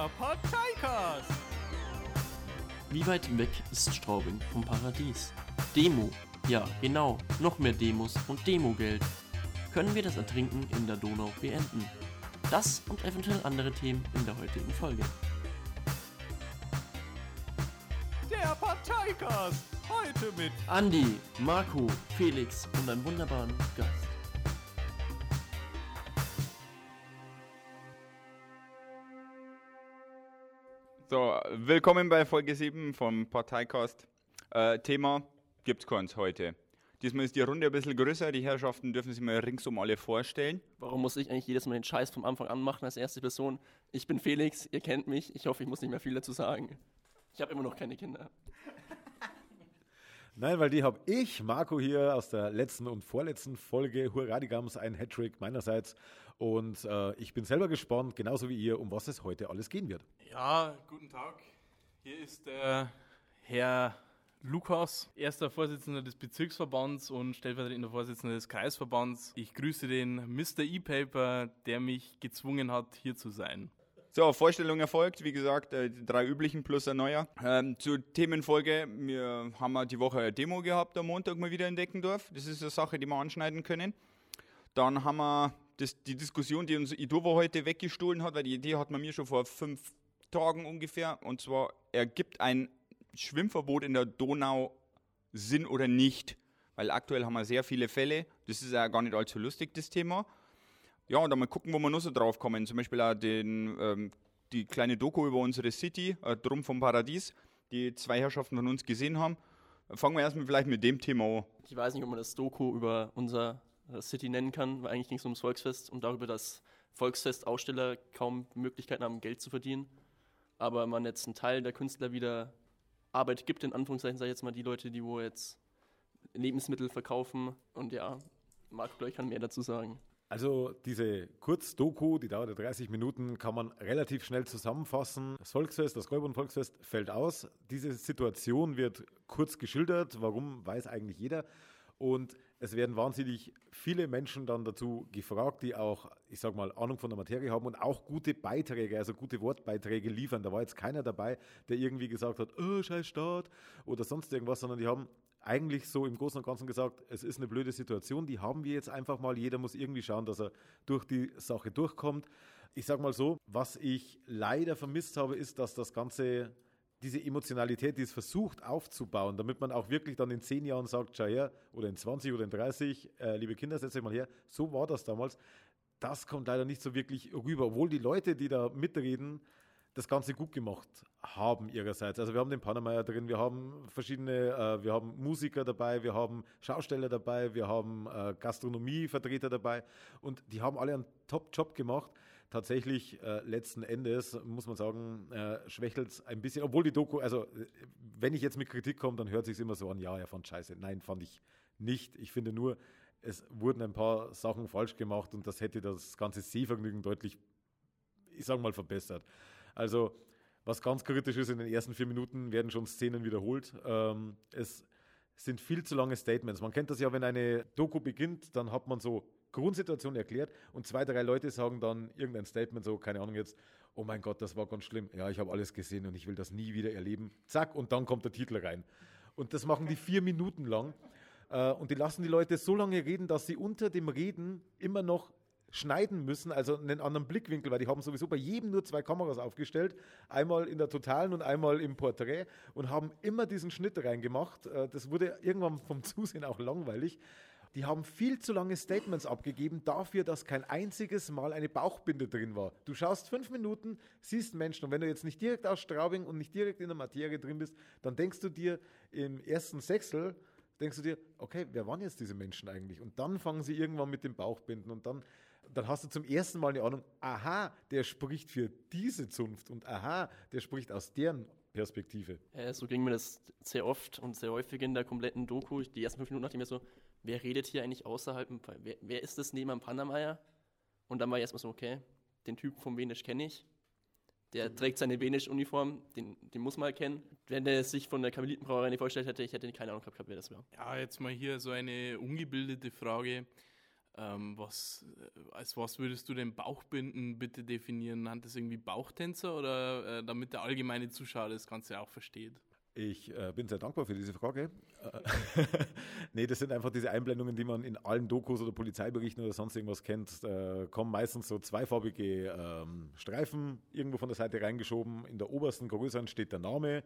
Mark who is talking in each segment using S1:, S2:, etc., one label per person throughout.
S1: Der Parteicast.
S2: Wie weit weg ist Straubing vom Paradies? Demo. Ja, genau. Noch mehr Demos und Demogeld. Können wir das Ertrinken in der Donau beenden? Das und eventuell andere Themen in der heutigen Folge.
S1: Der Parteicast. Heute mit
S2: Andi, Marco, Felix und einem wunderbaren Gast.
S3: So, willkommen bei Folge 7 vom Parteicast. Äh, Thema gibt's keins heute. Diesmal ist die Runde ein bisschen größer, die Herrschaften dürfen sich mal ringsum alle vorstellen.
S2: Warum muss ich eigentlich jedes Mal den Scheiß vom Anfang an machen als erste Person? Ich bin Felix, ihr kennt mich. Ich hoffe, ich muss nicht mehr viel dazu sagen. Ich habe immer noch keine Kinder.
S4: Nein, weil die habe ich, Marco hier aus der letzten und vorletzten Folge Hurra die Gams, ein Hattrick meinerseits. Und äh, ich bin selber gespannt, genauso wie ihr, um was es heute alles gehen wird.
S5: Ja, guten Tag. Hier ist der Herr Lukas, erster Vorsitzender des Bezirksverbands und stellvertretender Vorsitzender des Kreisverbands. Ich grüße den Mr. E-Paper, der mich gezwungen hat, hier zu sein.
S3: So, Vorstellung erfolgt, wie gesagt, äh, die drei üblichen plus ein neuer. Ähm, zur Themenfolge, wir haben die Woche eine Demo gehabt am Montag mal wieder in Deckendorf. Das ist eine Sache, die wir anschneiden können. Dann haben wir das, die Diskussion, die uns Idova heute weggestohlen hat, weil die Idee hat man mir schon vor fünf Tagen ungefähr. Und zwar, ergibt ein Schwimmverbot in der Donau Sinn oder nicht? Weil aktuell haben wir sehr viele Fälle. Das ist ja gar nicht allzu lustig, das Thema. Ja, und dann mal gucken, wo wir noch so drauf kommen. Zum Beispiel auch den, ähm, die kleine Doku über unsere City, äh, Drum vom Paradies, die zwei Herrschaften von uns gesehen haben. Fangen wir erstmal vielleicht mit dem Thema an.
S2: Ich weiß nicht, ob man das Doku über unser äh, City nennen kann, weil eigentlich ging es ums Volksfest und darüber, dass Volksfestaussteller kaum Möglichkeiten haben, Geld zu verdienen. Aber man jetzt einen Teil der Künstler wieder Arbeit gibt, in Anführungszeichen, sage ich jetzt mal, die Leute, die wo jetzt Lebensmittel verkaufen. Und ja, Marco gleich kann mehr dazu sagen.
S4: Also diese Kurzdoku, die dauert ja 30 Minuten, kann man relativ schnell zusammenfassen. Das Volksfest, das Gräuborn-Volksfest fällt aus. Diese Situation wird kurz geschildert. Warum, weiß eigentlich jeder. Und es werden wahnsinnig viele Menschen dann dazu gefragt, die auch, ich sag mal, Ahnung von der Materie haben und auch gute Beiträge, also gute Wortbeiträge liefern. Da war jetzt keiner dabei, der irgendwie gesagt hat, oh, scheiß Staat oder sonst irgendwas, sondern die haben eigentlich so im Großen und Ganzen gesagt, es ist eine blöde Situation, die haben wir jetzt einfach mal. Jeder muss irgendwie schauen, dass er durch die Sache durchkommt. Ich sag mal so, was ich leider vermisst habe, ist, dass das Ganze diese Emotionalität, die es versucht aufzubauen, damit man auch wirklich dann in zehn Jahren sagt, schau her, oder in 20 oder in 30, äh, liebe Kinder, setzt euch mal her, so war das damals. Das kommt leider nicht so wirklich rüber, obwohl die Leute, die da mitreden, das Ganze gut gemacht haben ihrerseits. Also wir haben den Panameier drin, wir haben verschiedene, äh, wir haben Musiker dabei, wir haben Schausteller dabei, wir haben äh, Gastronomievertreter dabei und die haben alle einen Top-Job gemacht. Tatsächlich äh, letzten Endes muss man sagen, äh, schwächelt es ein bisschen, obwohl die Doku, also äh, wenn ich jetzt mit Kritik komme, dann hört sich immer so an, ja, er fand scheiße. Nein, fand ich nicht. Ich finde nur, es wurden ein paar Sachen falsch gemacht und das hätte das ganze Sehvergnügen deutlich, ich sage mal, verbessert. Also, was ganz kritisch ist, in den ersten vier Minuten werden schon Szenen wiederholt. Ähm, es sind viel zu lange Statements. Man kennt das ja, wenn eine Doku beginnt, dann hat man so Grundsituation erklärt und zwei, drei Leute sagen dann irgendein Statement, so, keine Ahnung jetzt, oh mein Gott, das war ganz schlimm. Ja, ich habe alles gesehen und ich will das nie wieder erleben. Zack, und dann kommt der Titel rein. Und das machen die vier Minuten lang. Äh, und die lassen die Leute so lange reden, dass sie unter dem Reden immer noch schneiden müssen, also einen anderen Blickwinkel, weil die haben sowieso bei jedem nur zwei Kameras aufgestellt, einmal in der Totalen und einmal im Porträt und haben immer diesen Schnitt reingemacht. Äh, Das wurde irgendwann vom Zusehen auch langweilig. Die haben viel zu lange Statements abgegeben dafür, dass kein einziges Mal eine Bauchbinde drin war. Du schaust fünf Minuten, siehst Menschen und wenn du jetzt nicht direkt aus Straubing und nicht direkt in der Materie drin bist, dann denkst du dir im ersten Sechstel, denkst du dir, okay, wer waren jetzt diese Menschen eigentlich? Und dann fangen sie irgendwann mit dem Bauchbinden und dann, dann hast du zum ersten Mal eine Ahnung, aha, der spricht für diese Zunft und aha, der spricht aus deren Perspektive.
S2: Ja, so ging mir das sehr oft und sehr häufig in der kompletten Doku. Die ersten fünf Minuten dachte ich mir so, wer redet hier eigentlich außerhalb, wer, wer ist das neben dem Panameier? Und dann war ich erstmal so, okay, den Typ vom Venisch kenne ich. Der trägt seine Venisch-Uniform, den, den muss man erkennen. Wenn der sich von der Karmelitenbrauerei nicht vorgestellt hätte, ich hätte keine Ahnung gehabt, wer das war.
S5: Ja, jetzt mal hier so eine ungebildete Frage. Ähm, was, äh, als was würdest du den Bauchbinden bitte definieren? Hat das irgendwie Bauchtänzer oder äh, damit der allgemeine Zuschauer das Ganze auch versteht?
S4: Ich äh, bin sehr dankbar für diese Frage. Äh, nee, das sind einfach diese Einblendungen, die man in allen Dokus oder Polizeiberichten oder sonst irgendwas kennt. Da kommen meistens so zweifarbige ähm, Streifen irgendwo von der Seite reingeschoben. In der obersten größeren steht der Name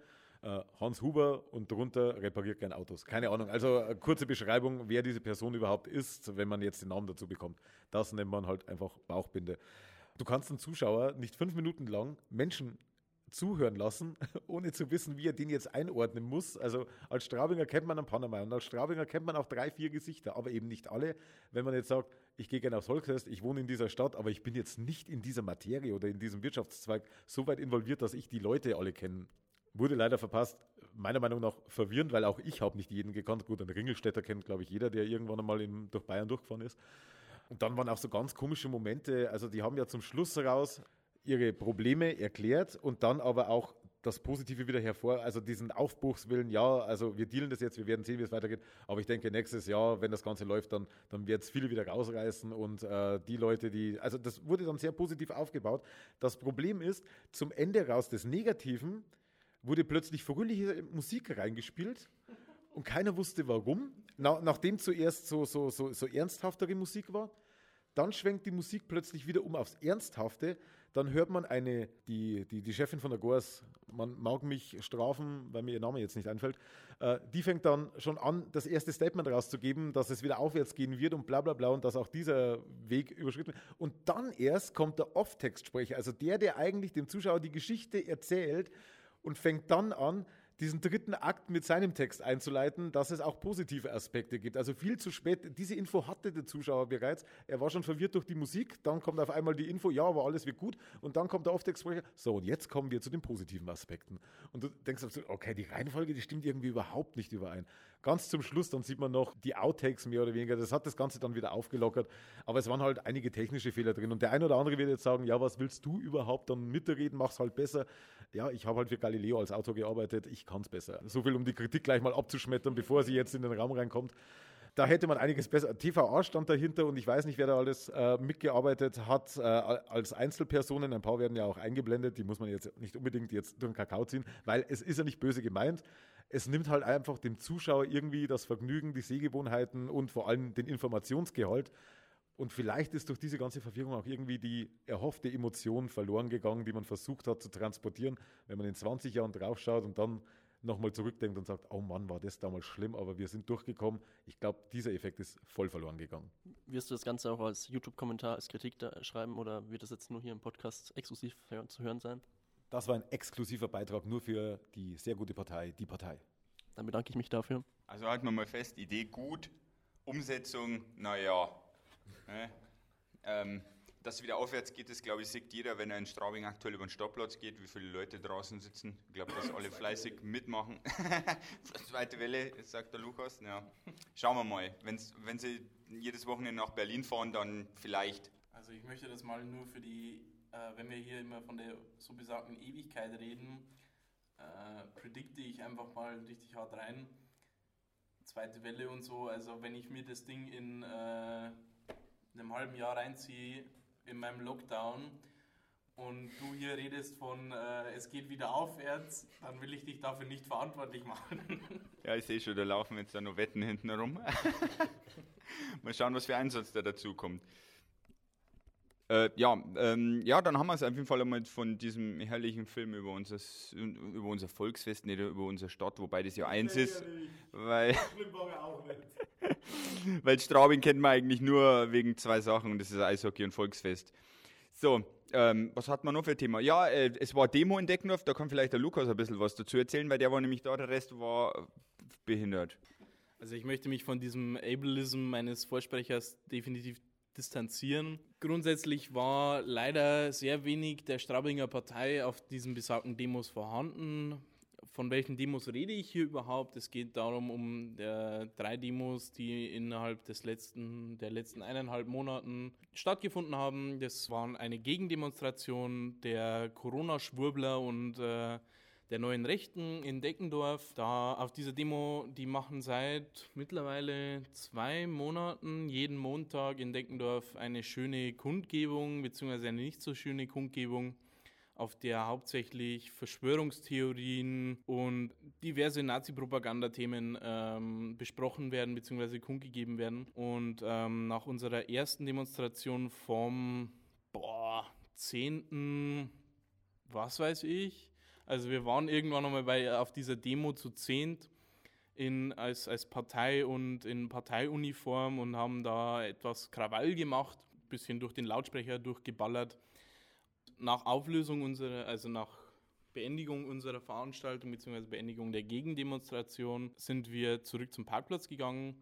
S4: Hans Huber und drunter repariert gern Autos. Keine Ahnung. Also eine kurze Beschreibung, wer diese Person überhaupt ist, wenn man jetzt den Namen dazu bekommt. Das nennt man halt einfach Bauchbinde. Du kannst einen Zuschauer nicht fünf Minuten lang Menschen zuhören lassen, ohne zu wissen, wie er den jetzt einordnen muss. Also als Straubinger kennt man einen Panama und als Straubinger kennt man auch drei, vier Gesichter, aber eben nicht alle. Wenn man jetzt sagt, ich gehe gerne aufs Volksfest, ich wohne in dieser Stadt, aber ich bin jetzt nicht in dieser Materie oder in diesem Wirtschaftszweig so weit involviert, dass ich die Leute alle kenne. Wurde leider verpasst, meiner Meinung nach verwirrend, weil auch ich habe nicht jeden gekannt. Gut, einen Ringelstädter kennt, glaube ich, jeder, der irgendwann einmal in, durch Bayern durchgefahren ist. Und dann waren auch so ganz komische Momente. Also die haben ja zum Schluss raus ihre Probleme erklärt und dann aber auch das Positive wieder hervor, also diesen Aufbruchswillen, ja, also wir dealen das jetzt, wir werden sehen, wie es weitergeht, aber ich denke, nächstes Jahr, wenn das Ganze läuft, dann, dann wird es viele wieder rausreißen und äh, die Leute, die, also das wurde dann sehr positiv aufgebaut. Das Problem ist, zum Ende raus des Negativen wurde plötzlich fröhliche Musik reingespielt und keiner wusste warum, Na, nachdem zuerst so, so, so, so ernsthaftere Musik war, dann schwenkt die Musik plötzlich wieder um aufs Ernsthafte dann hört man eine, die, die, die Chefin von der GOAS, man mag mich strafen, weil mir ihr Name jetzt nicht einfällt, äh, die fängt dann schon an, das erste Statement rauszugeben, dass es wieder aufwärts gehen wird und bla bla bla und dass auch dieser Weg überschritten wird. Und dann erst kommt der Off-Text-Sprecher, also der, der eigentlich dem Zuschauer die Geschichte erzählt und fängt dann an, diesen dritten Akt mit seinem Text einzuleiten, dass es auch positive Aspekte gibt. Also viel zu spät, diese Info hatte der Zuschauer bereits. Er war schon verwirrt durch die Musik, dann kommt auf einmal die Info, ja, aber alles wird gut. Und dann kommt der Off-Text-Sprecher, so, und jetzt kommen wir zu den positiven Aspekten. Und du denkst, okay, die Reihenfolge, die stimmt irgendwie überhaupt nicht überein. Ganz zum Schluss, dann sieht man noch die Outtakes mehr oder weniger. Das hat das Ganze dann wieder aufgelockert. Aber es waren halt einige technische Fehler drin. Und der eine oder andere wird jetzt sagen, ja, was willst du überhaupt dann mitreden? Mach's halt besser. Ja, ich habe halt für Galileo als Autor gearbeitet. Ich kann es besser. So viel, um die Kritik gleich mal abzuschmettern, bevor sie jetzt in den Raum reinkommt. Da hätte man einiges besser. TVA stand dahinter und ich weiß nicht, wer da alles äh, mitgearbeitet hat. Äh, als Einzelpersonen, ein paar werden ja auch eingeblendet, die muss man jetzt nicht unbedingt jetzt durch den Kakao ziehen, weil es ist ja nicht böse gemeint es nimmt halt einfach dem Zuschauer irgendwie das Vergnügen, die Sehgewohnheiten und vor allem den Informationsgehalt. Und vielleicht ist durch diese ganze Verwirrung auch irgendwie die erhoffte Emotion verloren gegangen, die man versucht hat zu transportieren, wenn man in 20 Jahren draufschaut und dann nochmal zurückdenkt und sagt, oh Mann, war das damals schlimm, aber wir sind durchgekommen. Ich glaube, dieser Effekt ist voll verloren gegangen.
S2: Wirst du das Ganze auch als YouTube-Kommentar, als Kritik schreiben oder wird das jetzt nur hier im Podcast exklusiv zu hören sein?
S4: Das war ein exklusiver Beitrag nur für die sehr gute Partei, die Partei.
S2: Dann bedanke ich mich dafür.
S3: Also halten wir mal fest, Idee gut, Umsetzung, naja. Ne? Ähm, dass wieder aufwärts geht, das glaube ich, sieht jeder, wenn er in Straubing aktuell über den Stadtplatz geht, wie viele Leute draußen sitzen. Ich glaube, dass alle fleißig mitmachen. Zweite Welle, sagt der Lukas. Ja. Schauen wir mal. Wenn's, wenn sie jedes Wochenende nach Berlin fahren, dann vielleicht.
S5: Also ich möchte das mal nur für die äh, wenn wir hier immer von der so besagten Ewigkeit reden, äh, predikte ich einfach mal richtig hart rein. Zweite Welle und so, also wenn ich mir das Ding in äh, einem halben Jahr reinziehe, in meinem Lockdown, und du hier redest von, äh, es geht wieder aufwärts, dann will ich dich dafür nicht verantwortlich machen.
S3: Ja, ich sehe schon, da laufen jetzt da nur Wetten hinten rum. Mal schauen, was für Einsatz da dazu kommt. Äh, ja, ähm, ja, dann haben wir es auf jeden Fall einmal von diesem herrlichen Film über, unseres, über unser Volksfest, nicht über unsere Stadt, wobei das ja eins ist. Weil, weil Straubing kennt man eigentlich nur wegen zwei Sachen, und das ist Eishockey und Volksfest. So, ähm, was hat man noch für Thema? Ja, äh, es war Demo in Deckendorf, da kann vielleicht der Lukas ein bisschen was dazu erzählen, weil der war nämlich da, der Rest war behindert.
S5: Also ich möchte mich von diesem Ableism meines Vorsprechers definitiv distanzieren. Grundsätzlich war leider sehr wenig der Straubinger Partei auf diesen besagten Demos vorhanden. Von welchen Demos rede ich hier überhaupt? Es geht darum, um äh, drei Demos, die innerhalb des letzten, der letzten eineinhalb Monaten stattgefunden haben. Das waren eine Gegendemonstration der Corona-Schwurbler und äh, der neuen Rechten in Deckendorf. Da auf dieser Demo, die machen seit mittlerweile zwei Monaten jeden Montag in Deckendorf eine schöne Kundgebung, beziehungsweise eine nicht so schöne Kundgebung auf der hauptsächlich Verschwörungstheorien und diverse Nazi-Propaganda-Themen ähm, besprochen werden bzw. kundgegeben werden. Und ähm, nach unserer ersten Demonstration vom boah, 10. was weiß ich. Also wir waren irgendwann nochmal bei, auf dieser Demo zu zehnt in, als, als Partei und in Parteiuniform und haben da etwas Krawall gemacht, bisschen durch den Lautsprecher durchgeballert nach Auflösung unserer, also nach Beendigung unserer Veranstaltung bzw. Beendigung der Gegendemonstration sind wir zurück zum Parkplatz gegangen,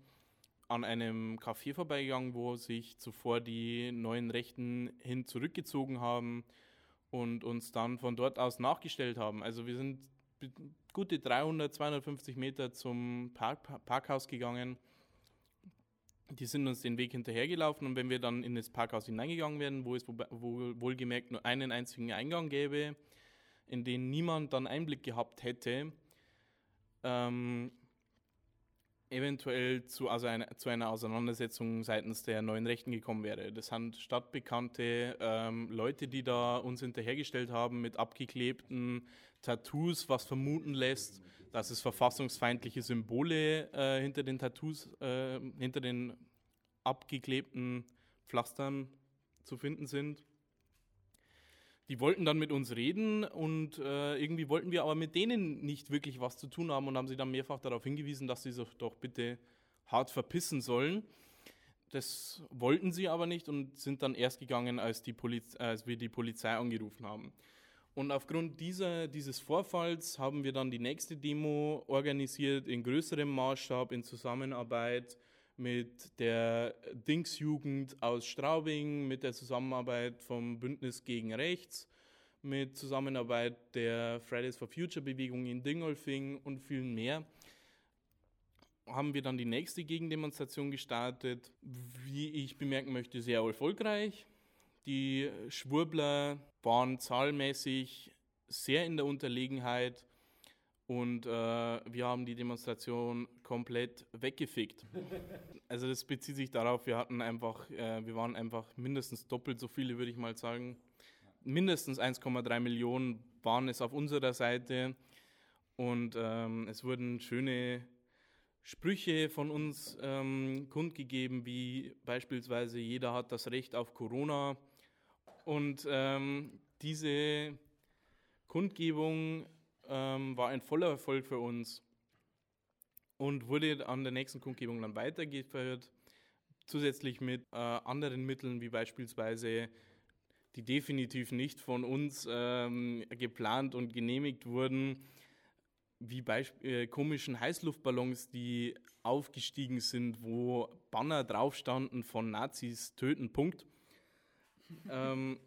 S5: an einem Café vorbeigegangen, wo sich zuvor die neuen Rechten hin zurückgezogen haben und uns dann von dort aus nachgestellt haben. Also wir sind gute 300, 250 Meter zum Park, Parkhaus gegangen die sind uns den Weg hinterhergelaufen und wenn wir dann in das Parkhaus hineingegangen wären, wo es wo, wo, wohlgemerkt nur einen einzigen Eingang gäbe, in den niemand dann Einblick gehabt hätte, ähm, eventuell zu, also eine, zu einer Auseinandersetzung seitens der neuen Rechten gekommen wäre. Das sind stadtbekannte ähm, Leute, die da uns hinterhergestellt haben mit abgeklebten Tattoos, was vermuten lässt, dass es verfassungsfeindliche Symbole äh, hinter den Tattoos, äh, hinter den abgeklebten Pflastern zu finden sind. Die wollten dann mit uns reden und äh, irgendwie wollten wir aber mit denen nicht wirklich was zu tun haben und haben sie dann mehrfach darauf hingewiesen, dass sie sich doch bitte hart verpissen sollen. Das wollten sie aber nicht und sind dann erst gegangen, als, als wir die Polizei angerufen haben. Und aufgrund dieser, dieses Vorfalls haben wir dann die nächste Demo organisiert in größerem Maßstab in Zusammenarbeit mit der Dingsjugend aus Straubing, mit der Zusammenarbeit vom Bündnis gegen Rechts, mit Zusammenarbeit der Fridays for Future Bewegung in Dingolfing und vielen mehr haben wir dann die nächste Gegendemonstration gestartet, wie ich bemerken möchte, sehr erfolgreich. Die Schwurbler waren zahlmäßig sehr in der Unterlegenheit und äh, wir haben die Demonstration komplett weggefickt. Also das bezieht sich darauf, wir hatten einfach, äh, wir waren einfach mindestens doppelt so viele, würde ich mal sagen. Mindestens 1,3 Millionen waren es auf unserer Seite und ähm, es wurden schöne Sprüche von uns ähm, kundgegeben, wie beispielsweise jeder hat das Recht auf Corona und ähm, diese Kundgebung ähm, war ein voller Erfolg für uns und wurde an der nächsten Kundgebung dann weitergeführt, zusätzlich mit äh, anderen Mitteln, wie beispielsweise die definitiv nicht von uns ähm, geplant und genehmigt wurden, wie äh, komischen Heißluftballons, die aufgestiegen sind, wo Banner drauf standen von Nazis töten, Punkt. Ähm,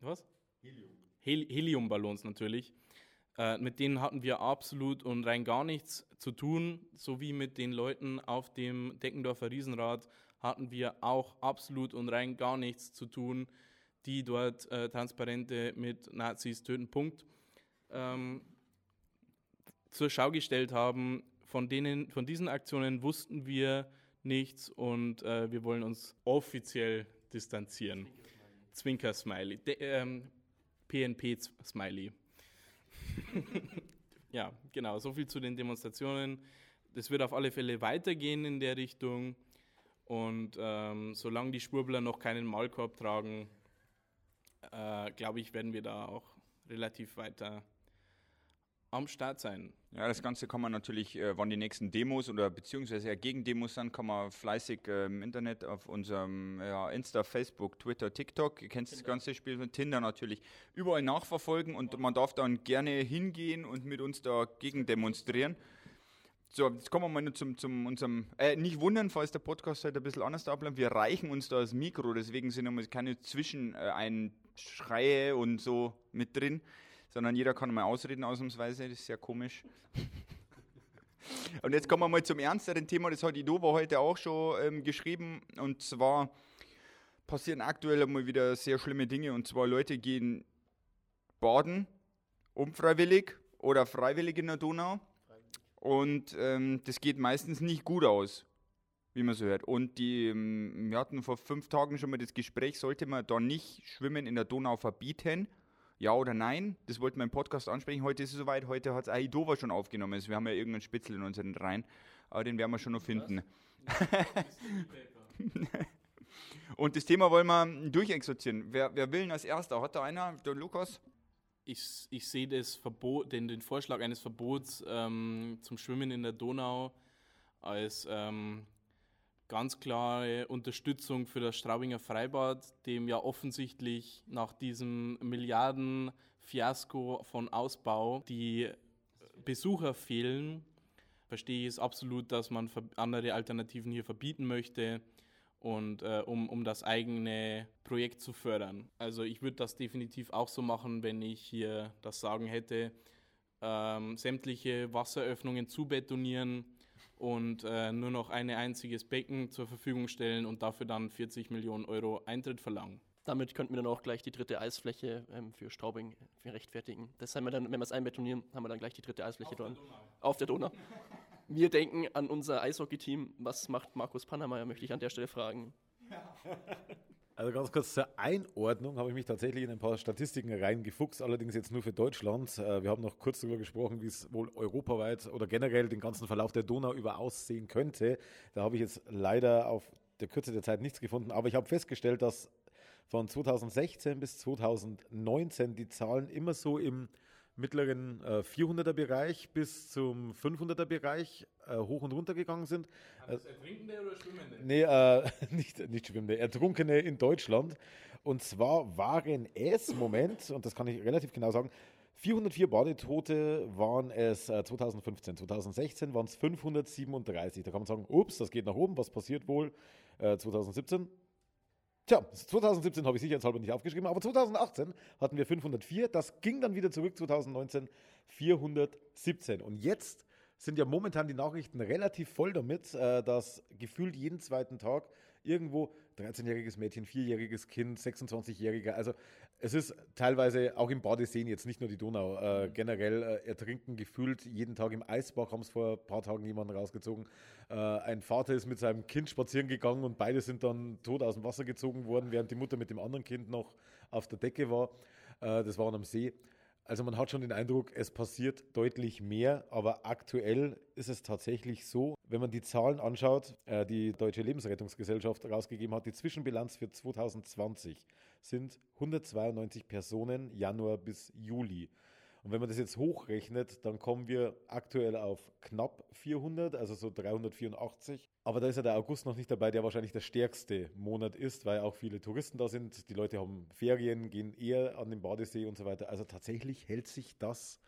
S5: was? Helium. Hel Heliumballons natürlich. Äh, mit denen hatten wir absolut und rein gar nichts zu tun, sowie mit den Leuten auf dem Deckendorfer Riesenrad hatten wir auch absolut und rein gar nichts zu tun, die dort äh, Transparente mit Nazis töten, Punkt, ähm, zur Schau gestellt haben. Von, denen, von diesen Aktionen wussten wir nichts und äh, wir wollen uns offiziell distanzieren. Zwinker-Smiley. Ähm, PNP-Smiley. ja, genau, so viel zu den Demonstrationen. Das wird auf alle Fälle weitergehen in der Richtung. Und ähm, solange die Spurbler noch keinen Maulkorb tragen, äh, glaube ich, werden wir da auch relativ weiter am Start sein.
S3: Ja, das Ganze kann man natürlich, äh, wann die nächsten Demos oder beziehungsweise ja Gegendemos sind, kann man fleißig äh, im Internet auf unserem ja, Insta, Facebook, Twitter, TikTok, ihr kennt das ganze Spiel von Tinder natürlich, überall nachverfolgen und man darf dann gerne hingehen und mit uns dagegen demonstrieren. So, jetzt kommen wir mal zum, zum unserem, äh, nicht wundern, falls der Podcast heute ein bisschen anders abläuft, wir reichen uns da das Mikro, deswegen sind immer keine Zwischeneinschreie und so mit drin sondern jeder kann mal ausreden ausnahmsweise, das ist sehr komisch. und jetzt kommen wir mal zum ernsteren Thema, das hat Idova heute auch schon ähm, geschrieben, und zwar passieren aktuell mal wieder sehr schlimme Dinge, und zwar Leute gehen baden unfreiwillig oder freiwillig in der Donau. Und ähm, das geht meistens nicht gut aus, wie man so hört. Und die, ähm, wir hatten vor fünf Tagen schon mal das Gespräch, sollte man da nicht Schwimmen in der Donau verbieten? Ja oder nein? Das wollten wir im Podcast ansprechen. Heute ist es soweit. Heute hat es Aidova schon aufgenommen. Also wir haben ja irgendeinen Spitzel in unseren Reihen. Aber den werden wir schon noch finden. Und das Thema wollen wir durchexerzieren. Wer, wer will denn als erster? Hat da einer? Der Lukas?
S5: Ich, ich sehe das Verbot, den, den Vorschlag eines Verbots ähm, zum Schwimmen in der Donau als ähm, ganz klare Unterstützung für das Straubinger Freibad, dem ja offensichtlich nach diesem Milliarden-Fiasko von Ausbau die Besucher fehlen. Verstehe ich es absolut, dass man andere Alternativen hier verbieten möchte und äh, um, um das eigene Projekt zu fördern. Also ich würde das definitiv auch so machen, wenn ich hier das Sagen hätte, ähm, sämtliche Wasseröffnungen zu betonieren und äh, nur noch ein einziges Becken zur Verfügung stellen und dafür dann 40 Millionen Euro Eintritt verlangen.
S2: Damit könnten wir dann auch gleich die dritte Eisfläche ähm, für Straubing äh, rechtfertigen. Das haben wir dann, wenn wir es einbetonieren, haben wir dann gleich die dritte Eisfläche dort. Auf der Donau. Wir denken an unser Eishockey-Team. Was macht Markus Pannermeier, möchte ich an der Stelle fragen.
S4: Also ganz kurz zur Einordnung habe ich mich tatsächlich in ein paar Statistiken reingefuchst, allerdings jetzt nur für Deutschland. Äh, Wir haben noch kurz darüber gesprochen, wie es wohl europaweit oder generell den ganzen Verlauf der Donau über aussehen könnte. Da habe ich jetzt leider auf der Kürze der Zeit nichts gefunden, aber ich habe festgestellt, dass von 2016 bis 2019 die Zahlen immer so im mittleren äh, 400er Bereich bis zum 500er Bereich äh, hoch und runter gegangen sind.
S5: Ertrinkende oder Schwimmende?
S4: Nee, äh, nicht, nicht Schwimmende, Ertrunkene in Deutschland. Und zwar waren es, Moment, und das kann ich relativ genau sagen, 404 Badetote waren es äh, 2015. 2016 waren es 537. Da kann man sagen, ups, das geht nach oben, was passiert wohl äh, 2017? Tja, 2017 habe ich sicherheitshalber nicht aufgeschrieben, aber 2018 hatten wir 504. Das ging dann wieder zurück 2019 417. Und jetzt sind ja momentan die Nachrichten relativ voll damit, äh, dass gefühlt jeden zweiten Tag irgendwo 13-jähriges Mädchen, 4-jähriges Kind, 26-jähriger, also es ist teilweise auch im Badeseen, jetzt nicht nur die Donau, äh, generell äh, ertrinken gefühlt jeden Tag im Eisbach, haben es vor ein paar Tagen jemanden rausgezogen. Äh, ein Vater ist mit seinem Kind spazieren gegangen und beide sind dann tot aus dem Wasser gezogen worden, während die Mutter mit dem anderen Kind noch auf der Decke war. Äh, das waren am See. Also man hat schon den Eindruck, es passiert deutlich mehr, aber aktuell ist es tatsächlich so, wenn man die Zahlen anschaut, äh, die Deutsche Lebensrettungsgesellschaft rausgegeben hat, die Zwischenbilanz für 2020 sind 192 Personen Januar bis Juli. Und wenn man das jetzt hochrechnet, dann kommen wir aktuell auf knapp 400, also so 384. Aber da ist ja der August noch nicht dabei, der wahrscheinlich der stärkste Monat ist, weil auch viele Touristen da sind. Die Leute haben Ferien, gehen eher an den Badesee und so weiter. Also tatsächlich hält sich das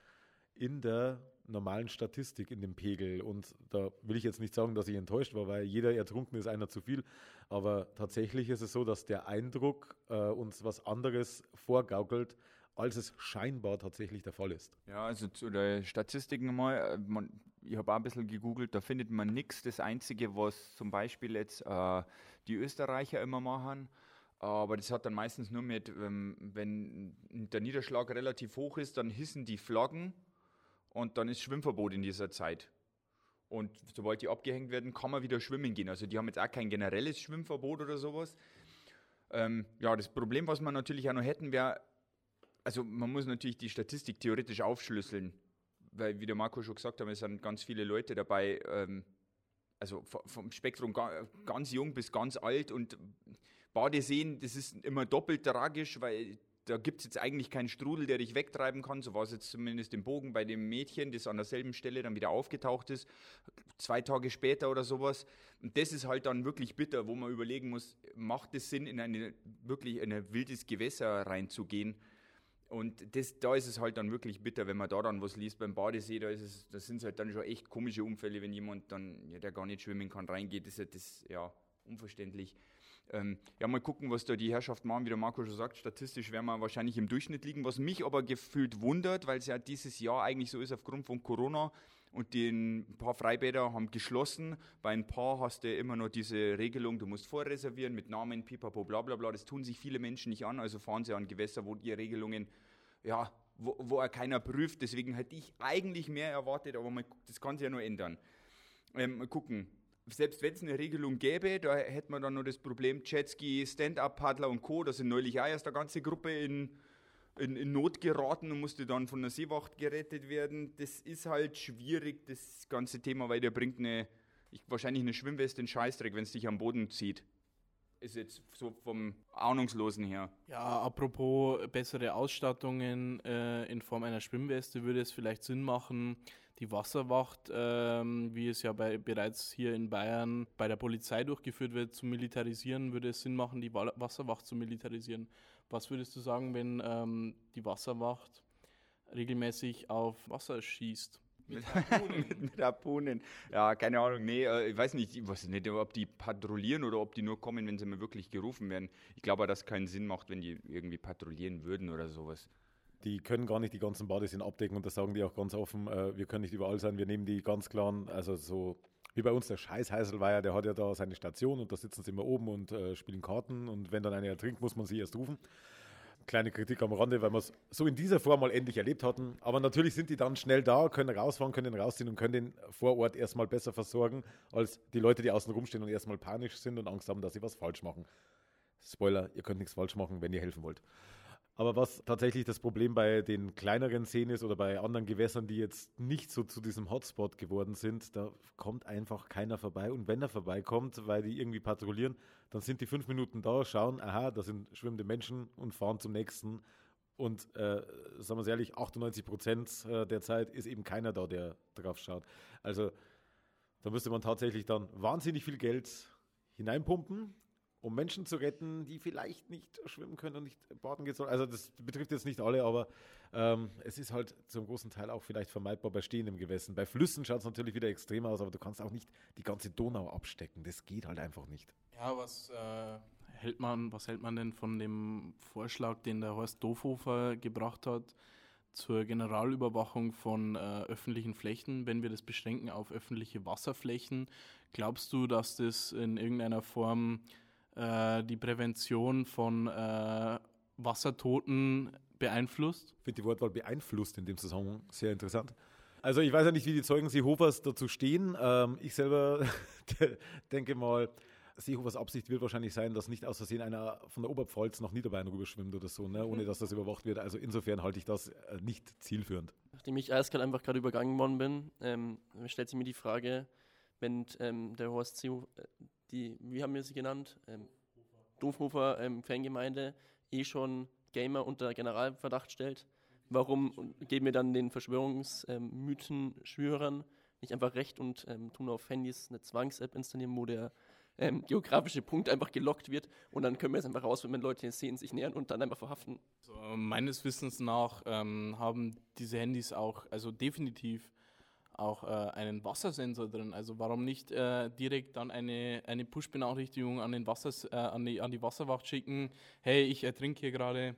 S4: in der normalen Statistik, in dem Pegel. Und da will ich jetzt nicht sagen, dass ich enttäuscht war, weil jeder ertrunken ist einer zu viel. Aber tatsächlich ist es so, dass der Eindruck äh, uns was anderes vorgaukelt, als es scheinbar tatsächlich der Fall ist.
S3: Ja, also zu den Statistiken mal, äh, man, ich habe auch ein bisschen gegoogelt, da findet man nichts. Das Einzige, was zum Beispiel jetzt äh, die Österreicher immer machen, aber das hat dann meistens nur mit, ähm, wenn der Niederschlag relativ hoch ist, dann hissen die Flaggen und dann ist Schwimmverbot in dieser Zeit. Und sobald die abgehängt werden, kann man wieder schwimmen gehen. Also die haben jetzt auch kein generelles Schwimmverbot oder sowas. Ähm, ja, das Problem, was wir natürlich auch noch hätten, wäre, also man muss natürlich die Statistik theoretisch aufschlüsseln, weil wie der Marco schon gesagt hat, es sind ganz viele Leute dabei, ähm, also vom Spektrum ga, ganz jung bis ganz alt und Badeseen, das ist immer doppelt tragisch, weil da gibt es jetzt eigentlich keinen Strudel, der dich wegtreiben kann. So war es jetzt zumindest im Bogen bei dem Mädchen, das an derselben Stelle dann wieder aufgetaucht ist, zwei Tage später oder sowas. Und das ist halt dann wirklich bitter, wo man überlegen muss, macht es Sinn, in eine wirklich in ein wildes Gewässer reinzugehen? Und das, da ist es halt dann wirklich bitter, wenn man da dann was liest beim Badesee, da ist es, das sind halt dann schon echt komische Unfälle, wenn jemand dann, ja, der gar nicht schwimmen kann, reingeht, das ist ja, das, ja unverständlich. Ähm, ja, mal gucken, was da die Herrschaft machen, wie der Marco schon sagt. Statistisch werden wir wahrscheinlich im Durchschnitt liegen, was mich aber gefühlt wundert, weil es ja dieses Jahr eigentlich so ist aufgrund von Corona und die, ein paar Freibäder haben geschlossen. Bei ein paar hast du immer noch diese Regelung, du musst vorreservieren mit Namen, pipapo, bla bla bla. Das tun sich viele Menschen nicht an, also fahren sie an Gewässer, wo die Regelungen ja, wo, wo keiner prüft. Deswegen hätte ich eigentlich mehr erwartet, aber man, das kann sich ja nur ändern. Ähm, gucken. Selbst wenn es eine Regelung gäbe, da hätte man dann noch das Problem Jetski, Stand-Up-Paddler und Co. Da sind neulich auch erst eine ganze Gruppe in, in, in Not geraten und musste dann von der Seewacht gerettet werden. Das ist halt schwierig, das ganze Thema, weil der bringt eine, ich, wahrscheinlich eine Schwimmweste in Scheißdreck, wenn es dich am Boden zieht. Ist jetzt so vom Ahnungslosen her.
S5: Ja, apropos bessere Ausstattungen äh, in Form einer Schwimmweste würde es vielleicht Sinn machen, die Wasserwacht, ähm, wie es ja bei, bereits hier in Bayern bei der Polizei durchgeführt wird, zu militarisieren, würde es Sinn machen, die Wa Wasserwacht zu militarisieren. Was würdest du sagen, wenn ähm, die Wasserwacht regelmäßig auf Wasser schießt?
S3: Mit, mit, mit Harpunen. Ja, keine Ahnung. Nee, äh, ich weiß nicht, ich weiß nicht, ob die patrouillieren oder ob die nur kommen, wenn sie mal wirklich gerufen werden. Ich glaube, dass keinen Sinn macht, wenn die irgendwie patrouillieren würden oder sowas.
S4: Die können gar nicht die ganzen Badeseen abdecken und das sagen die auch ganz offen. Äh, wir können nicht überall sein. Wir nehmen die ganz klaren, also so wie bei uns der Scheiß Heiselweier, der hat ja da seine Station und da sitzen sie immer oben und äh, spielen Karten und wenn dann einer ertrinkt, muss man sie erst rufen kleine Kritik am Rande, weil wir es so in dieser Form mal endlich erlebt hatten. Aber natürlich sind die dann schnell da, können rausfahren, können rausziehen und können den vor Ort erstmal besser versorgen, als die Leute, die außen rumstehen und erstmal panisch sind und Angst haben, dass sie was falsch machen. Spoiler, ihr könnt nichts falsch machen, wenn ihr helfen wollt. Aber was tatsächlich das Problem bei den kleineren Seen ist oder bei anderen Gewässern, die jetzt nicht so zu diesem Hotspot geworden sind, da kommt einfach keiner vorbei. Und wenn er vorbeikommt, weil die irgendwie patrouillieren, dann sind die fünf Minuten da, schauen, aha, da sind schwimmende Menschen und fahren zum nächsten. Und äh, sagen wir es ehrlich, 98 Prozent äh, der Zeit ist eben keiner da, der drauf schaut. Also da müsste man tatsächlich dann wahnsinnig viel Geld hineinpumpen um Menschen zu retten, die vielleicht nicht schwimmen können und nicht baden gehen sollen. Also das betrifft jetzt nicht alle, aber ähm, es ist halt zum großen Teil auch vielleicht vermeidbar bei stehendem Gewässern. Bei Flüssen schaut es natürlich wieder extrem aus, aber du kannst auch nicht die ganze Donau abstecken. Das geht halt einfach nicht.
S5: Ja, was äh, hält man, was hält man denn von dem Vorschlag, den der Horst Dofhofer gebracht hat? zur Generalüberwachung von äh, öffentlichen Flächen, wenn wir das beschränken auf öffentliche Wasserflächen. Glaubst du, dass das in irgendeiner Form äh, die Prävention von äh, Wassertoten beeinflusst?
S4: Ich finde die Wortwahl beeinflusst in dem Zusammenhang sehr interessant. Also ich weiß ja nicht, wie die Zeugen Seehofers dazu stehen. Ähm, ich selber denke mal, Seehofers Absicht wird wahrscheinlich sein, dass nicht aus Versehen einer von der Oberpfalz nach Niederbayern rüberschwimmt oder so, ne? ohne dass das überwacht wird. Also insofern halte ich das äh, nicht zielführend.
S2: Nachdem ich eiskalt einfach gerade übergangen worden bin, ähm, stellt sich mir die Frage, wenn ähm, der Horst Seehofer, die, wie haben wir sie genannt? Ähm, Doofhofer ähm, Fangemeinde eh schon Gamer unter Generalverdacht stellt. Warum geben wir dann den Verschwörungsmythen-Schwörern nicht einfach recht und ähm, tun auf Handys eine Zwangs-App installieren, wo der ähm, geografische Punkt einfach gelockt wird und dann können wir es einfach rausfinden, wenn Leute sehen, sich nähern und dann einfach verhaften.
S5: So, meines Wissens nach ähm, haben diese Handys auch, also definitiv auch äh, einen Wassersensor drin. Also warum nicht äh, direkt dann eine, eine Push-Benachrichtigung an, äh, an, die, an die Wasserwacht schicken, hey, ich ertrinke hier gerade,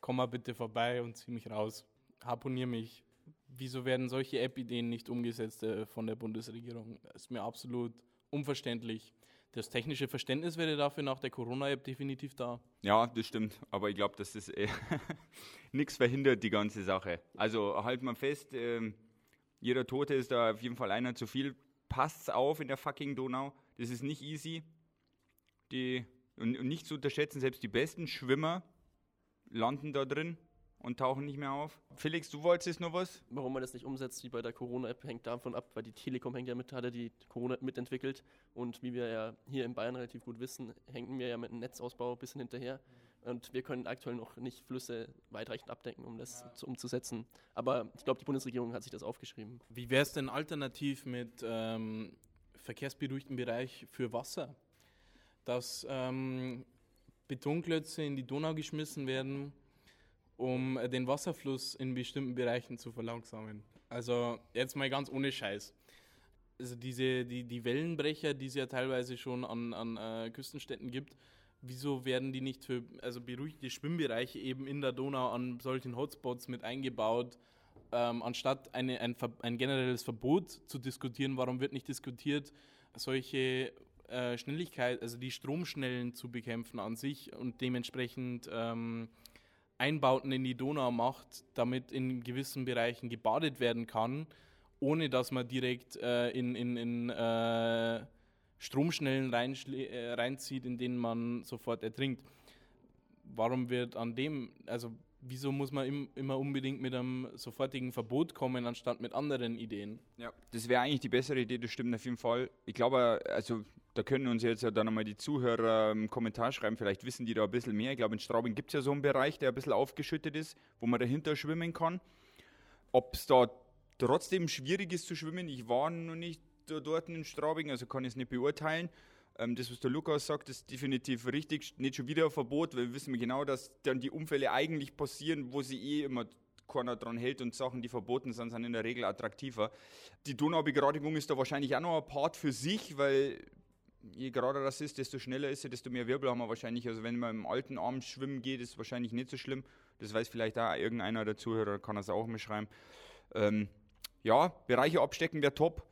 S5: komm mal bitte vorbei und zieh mich raus, harponier mich. Wieso werden solche App-Ideen nicht umgesetzt äh, von der Bundesregierung? Das ist mir absolut unverständlich. Das technische Verständnis wäre dafür nach der Corona-App definitiv da.
S3: Ja, das stimmt. Aber ich glaube, dass das äh, nichts verhindert, die ganze Sache. Also halt mal fest, ähm, jeder Tote ist da auf jeden Fall einer zu viel. Passt's auf in der fucking Donau. Das ist nicht easy. Die, und, und nicht zu unterschätzen, selbst die besten Schwimmer landen da drin und tauchen nicht mehr auf. Felix, du wolltest noch was?
S2: Warum man das nicht umsetzt, wie bei der Corona-App, hängt davon ab, weil die Telekom hängt ja mit, hat ja die Corona-App mitentwickelt. Und wie wir ja hier in Bayern relativ gut wissen, hängen wir ja mit dem Netzausbau ein bisschen hinterher. Und wir können aktuell noch nicht Flüsse weitreichend abdecken, um das ja. zu, umzusetzen. Aber ich glaube, die Bundesregierung hat sich das aufgeschrieben.
S5: Wie wäre es denn alternativ mit ähm, verkehrsberuhigtem Bereich für Wasser? Dass ähm, Betonklötze in die Donau geschmissen werden, um den Wasserfluss in bestimmten Bereichen zu verlangsamen. Also jetzt mal ganz ohne Scheiß. Also diese, die, die Wellenbrecher, die es ja teilweise schon an, an äh, Küstenstädten gibt, wieso werden die nicht für also beruhigte Schwimmbereiche eben in der Donau an solchen Hotspots mit eingebaut, ähm, anstatt eine, ein, ein, generelles Verbot zu diskutieren? Warum wird nicht diskutiert, solche äh, Schnelligkeit, also die Stromschnellen zu bekämpfen an sich und dementsprechend ähm, Einbauten in die Donau macht, damit in gewissen Bereichen gebadet werden kann, ohne dass man direkt äh, in, in, in äh, Stromschnellen äh, reinzieht, in denen man sofort ertrinkt. Warum wird an dem, also wieso muss man im, immer unbedingt mit einem sofortigen Verbot kommen, anstatt mit anderen Ideen?
S3: Ja, das wäre eigentlich die bessere Idee, das stimmt auf jeden Fall. Ich glaube, also da können uns jetzt ja dann nochmal die Zuhörer im Kommentar schreiben, vielleicht wissen die da ein bisschen mehr. Ich glaube, in Straubing gibt es ja so einen Bereich, der ein bisschen aufgeschüttet ist, wo man dahinter schwimmen kann. Ob es da trotzdem schwierig ist zu schwimmen, ich war noch nicht dort in Straubing, also kann ich es nicht beurteilen. Ähm, das, was der Lukas sagt, ist definitiv richtig. Nicht schon wieder ein Verbot, weil wir wissen genau, dass dann die Unfälle eigentlich passieren, wo sie eh immer keiner dran hält und Sachen, die verboten sind, sind in der Regel attraktiver. Die Donaubegradigung ist da wahrscheinlich auch noch ein Part für sich, weil je gerader das ist, desto schneller ist er, desto mehr Wirbel haben wir wahrscheinlich. Also wenn man im alten Arm schwimmen geht, ist es wahrscheinlich nicht so schlimm. Das weiß vielleicht auch irgendeiner der Zuhörer, kann das auch mal schreiben. Ähm, ja, Bereiche abstecken wäre top.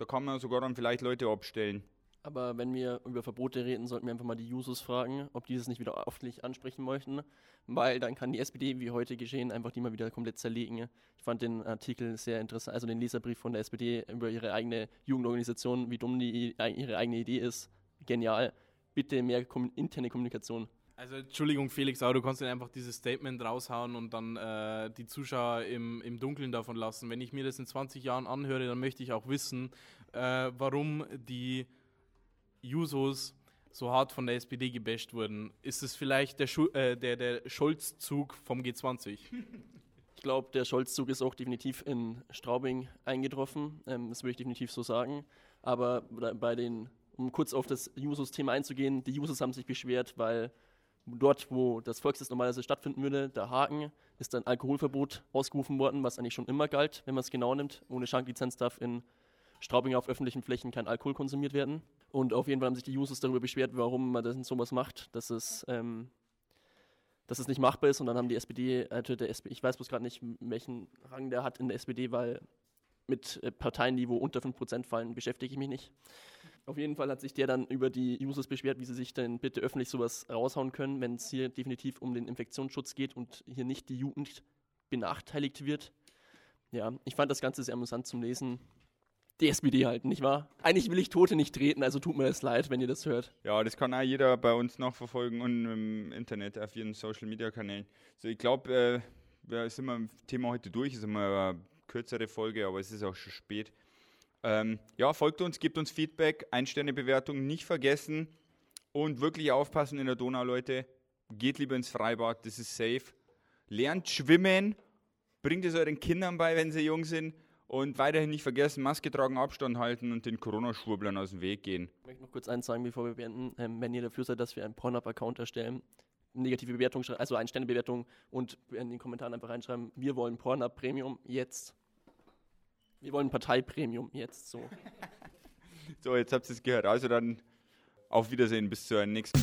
S3: Da kann man sogar dann vielleicht Leute abstellen.
S2: Aber wenn wir über Verbote reden, sollten wir einfach mal die Users fragen, ob die das nicht wieder öffentlich ansprechen möchten, weil dann kann die SPD, wie heute geschehen, einfach die mal wieder komplett zerlegen. Ich fand den Artikel sehr interessant, also den Leserbrief von der SPD über ihre eigene Jugendorganisation, wie dumm die, ihre eigene Idee ist. Genial. Bitte mehr interne Kommunikation.
S5: Also Entschuldigung Felix, aber du kannst einfach dieses Statement raushauen und dann äh, die Zuschauer im, im Dunkeln davon lassen. Wenn ich mir das in 20 Jahren anhöre, dann möchte ich auch wissen, äh, warum die Jusos so hart von der SPD gebasht wurden. Ist es vielleicht der, Schu äh, der, der Scholz-Zug vom G20?
S2: Ich glaube, der Scholz-Zug ist auch definitiv in Straubing eingetroffen. Ähm, das würde ich definitiv so sagen. Aber bei den, um kurz auf das Jusos-Thema einzugehen, die Jusos haben sich beschwert, weil dort, wo das Volksfest normalerweise stattfinden würde, der Haken, ist ein Alkoholverbot ausgerufen worden, was eigentlich schon immer galt, wenn man es genau nimmt. Ohne Schanklizenz darf in Straubing auf öffentlichen Flächen kein Alkohol konsumiert werden. Und auf jeden Fall haben sich die Users darüber beschwert, warum man das sowas macht, dass es, ähm, dass es nicht machbar ist. Und dann haben die SPD, also der SPD ich weiß bloß gerade nicht, welchen Rang der hat in der SPD, weil mit äh, Parteien, die wo unter 5% fallen, beschäftige ich mich nicht. Auf jeden Fall hat sich der dann über die Users beschwert, wie sie sich denn bitte öffentlich sowas raushauen können, wenn es hier definitiv um den Infektionsschutz geht und hier nicht die Jugend benachteiligt wird. Ja, ich fand das Ganze sehr amüsant zum Lesen die SPD halten, nicht wahr? Eigentlich will ich Tote nicht treten, also tut mir das leid, wenn ihr das hört.
S3: Ja, das kann auch jeder bei uns nachverfolgen und im Internet auf ihren Social Media Kanälen. Also ich glaube, äh, wir sind wir im Thema heute durch, ist immer eine kürzere Folge, aber es ist auch schon spät. Ähm, ja, folgt uns, gebt uns Feedback, Ein-Sterne-Bewertung nicht vergessen und wirklich aufpassen in der Donau, Leute. Geht lieber ins Freibad, das ist safe. Lernt schwimmen, bringt es euren Kindern bei, wenn sie jung sind und weiterhin nicht vergessen, Maske tragen, Abstand halten und den Corona-Schwurblern aus dem Weg gehen.
S2: Ich möchte noch kurz eins sagen, bevor wir beenden. Ähm, wenn ihr dafür seid, dass wir einen Pornhub-Account erstellen, negative Bewertung, also eine Sternebewertung und in den Kommentaren einfach reinschreiben, wir wollen Pornhub Premium jetzt. Wir wollen Partei-Premium jetzt so.
S3: so, jetzt habt ihr es gehört. Also dann auf Wiedersehen, bis zur nächsten